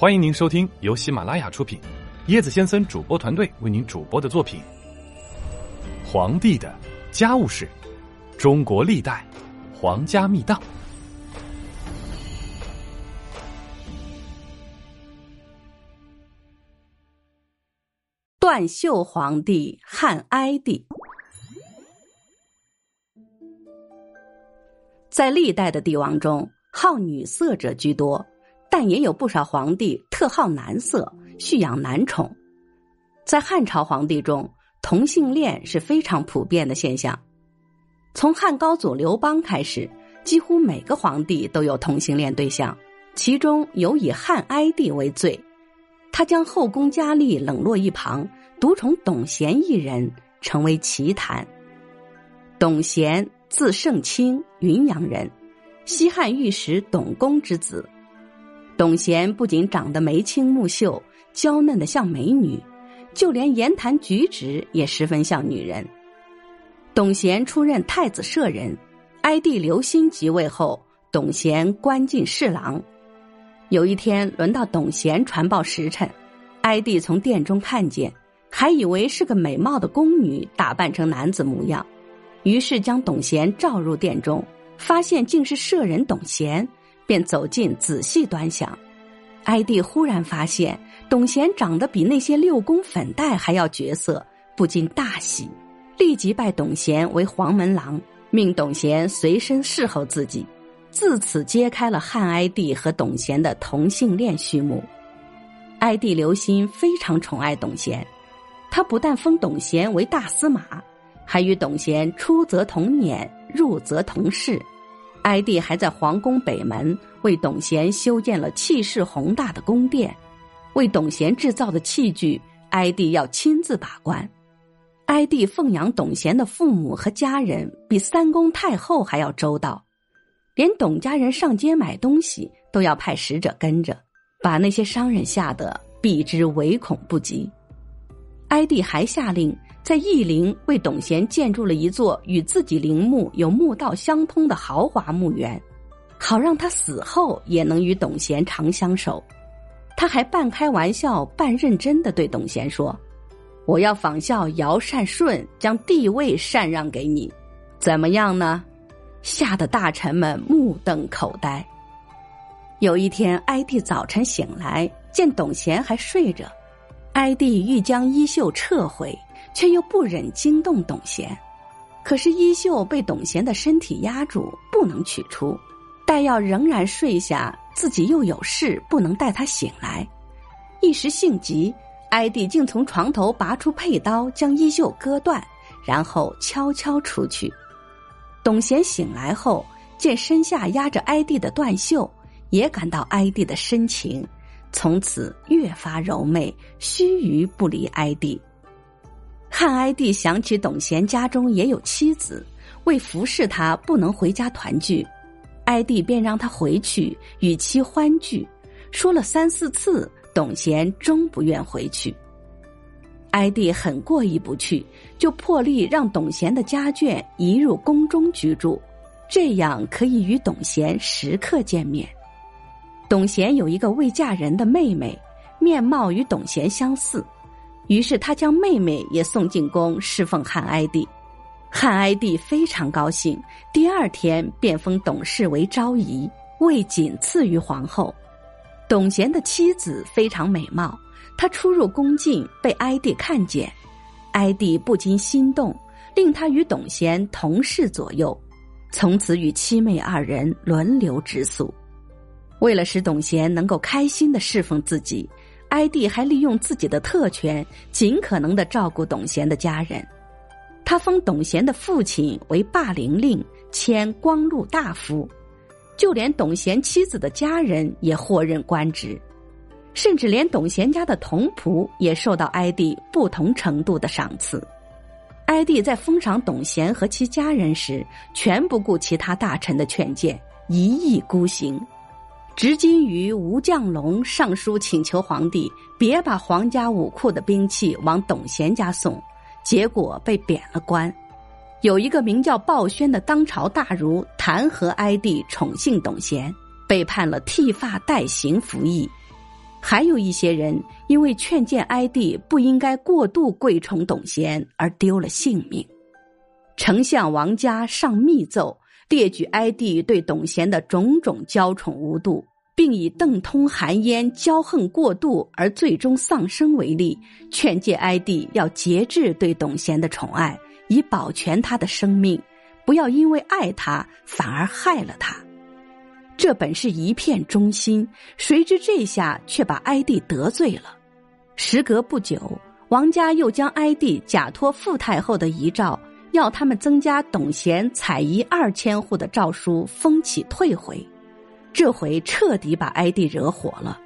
欢迎您收听由喜马拉雅出品，椰子先生主播团队为您主播的作品《皇帝的家务事：中国历代皇家秘档》。断袖皇帝汉哀帝，在历代的帝王中，好女色者居多。但也有不少皇帝特好男色，蓄养男宠。在汉朝皇帝中，同性恋是非常普遍的现象。从汉高祖刘邦开始，几乎每个皇帝都有同性恋对象，其中有以汉哀帝为最。他将后宫佳丽冷落一旁，独宠董贤一人，成为奇谈。董贤，字圣卿，云阳人，西汉御史董公之子。董贤不仅长得眉清目秀、娇嫩的像美女，就连言谈举止也十分像女人。董贤出任太子舍人，哀帝刘欣即位后，董贤官进侍郎。有一天，轮到董贤传报时辰，哀帝从殿中看见，还以为是个美貌的宫女打扮成男子模样，于是将董贤召入殿中，发现竟是舍人董贤。便走近仔细端详，哀帝忽然发现董贤长得比那些六宫粉黛还要绝色，不禁大喜，立即拜董贤为黄门郎，命董贤随身侍候自己，自此揭开了汉哀帝和董贤的同性恋序幕。哀帝刘欣非常宠爱董贤，他不但封董贤为大司马，还与董贤出则同辇，入则同侍。哀帝还在皇宫北门为董贤修建了气势宏大的宫殿，为董贤制造的器具，哀帝要亲自把关。哀帝奉养董贤的父母和家人比三宫太后还要周到，连董家人上街买东西都要派使者跟着，把那些商人吓得避之唯恐不及。哀帝还下令。在义陵为董贤建筑了一座与自己陵墓有墓道相通的豪华墓园，好让他死后也能与董贤长相守。他还半开玩笑半认真的对董贤说：“我要仿效尧善舜，将帝位禅让给你，怎么样呢？”吓得大臣们目瞪口呆。有一天，哀帝早晨醒来，见董贤还睡着，哀帝欲将衣袖撤回。却又不忍惊动董贤，可是衣袖被董贤的身体压住，不能取出。待要仍然睡下，自己又有事不能带他醒来，一时性急，哀帝竟从床头拔出佩刀，将衣袖割断，然后悄悄出去。董贤醒来后，见身下压着哀帝的断袖，也感到哀帝的深情，从此越发柔媚，须臾不离哀帝。汉哀帝想起董贤家中也有妻子，为服侍他不能回家团聚，哀帝便让他回去与妻欢聚。说了三四次，董贤终不愿回去。哀帝很过意不去，就破例让董贤的家眷移入宫中居住，这样可以与董贤时刻见面。董贤有一个未嫁人的妹妹，面貌与董贤相似。于是他将妹妹也送进宫侍奉汉哀帝，汉哀帝非常高兴，第二天便封董氏为昭仪，位仅次于皇后。董贤的妻子非常美貌，她出入宫禁被哀帝看见，哀帝不禁心动，令他与董贤同侍左右，从此与七妹二人轮流直宿。为了使董贤能够开心的侍奉自己。哀帝还利用自己的特权，尽可能的照顾董贤的家人。他封董贤的父亲为霸陵令，迁光禄大夫，就连董贤妻子的家人也获任官职，甚至连董贤家的童仆也受到哀帝不同程度的赏赐。哀帝在封赏董贤和其家人时，全不顾其他大臣的劝谏，一意孤行。执金于吴将龙上书请求皇帝别把皇家武库的兵器往董贤家送，结果被贬了官。有一个名叫鲍宣的当朝大儒弹劾哀帝宠幸董贤，被判了剃发代刑服役。还有一些人因为劝谏哀帝不应该过度贵宠董贤而丢了性命。丞相王嘉上密奏，列举哀帝对董贤的种种娇宠无度，并以邓通、含烟骄横过度而最终丧生为例，劝诫哀帝要节制对董贤的宠爱，以保全他的生命，不要因为爱他反而害了他。这本是一片忠心，谁知这下却把哀帝得罪了。时隔不久，王家又将哀帝假托傅太后的遗诏，要他们增加董贤采邑二千户的诏书封起退回。这回彻底把哀帝惹火了，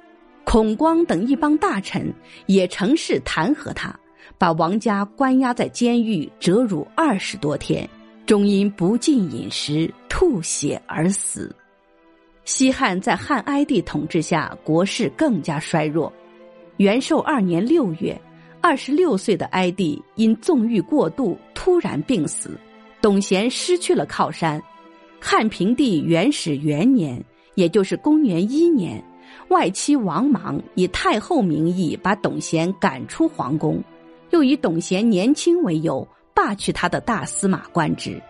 孔光等一帮大臣也乘势弹劾他，把王家关押在监狱，折辱二十多天，终因不进饮食吐血而死。西汉在汉哀帝统治下，国势更加衰弱。元寿二年六月，二十六岁的哀帝因纵欲过度突然病死，董贤失去了靠山。汉平帝元始元年，也就是公元一年，外戚王莽以太后名义把董贤赶出皇宫，又以董贤年轻为由罢去他的大司马官职。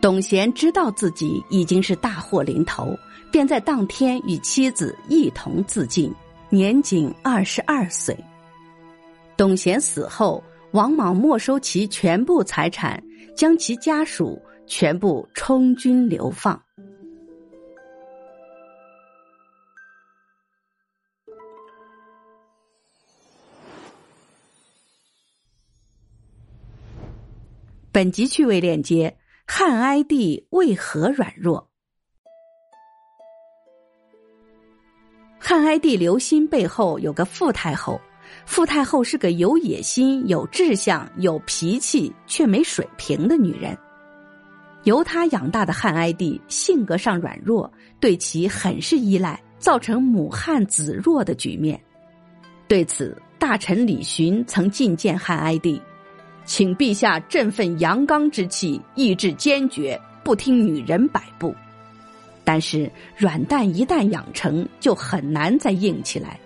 董贤知道自己已经是大祸临头。便在当天与妻子一同自尽，年仅二十二岁。董贤死后，王莽没收其全部财产，将其家属全部充军流放。本集趣味链接：汉哀帝为何软弱？汉哀帝刘歆背后有个傅太后，傅太后是个有野心、有志向、有脾气却没水平的女人。由她养大的汉哀帝性格上软弱，对其很是依赖，造成母汉子弱的局面。对此，大臣李寻曾进谏汉哀帝，请陛下振奋阳刚之气，意志坚决，不听女人摆布。但是软蛋一旦养成，就很难再硬起来。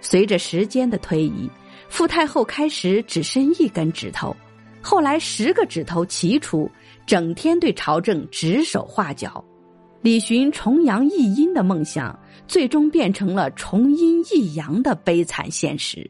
随着时间的推移，傅太后开始只伸一根指头，后来十个指头齐出，整天对朝政指手画脚。李寻重阳抑阴的梦想，最终变成了重阴抑阳的悲惨现实。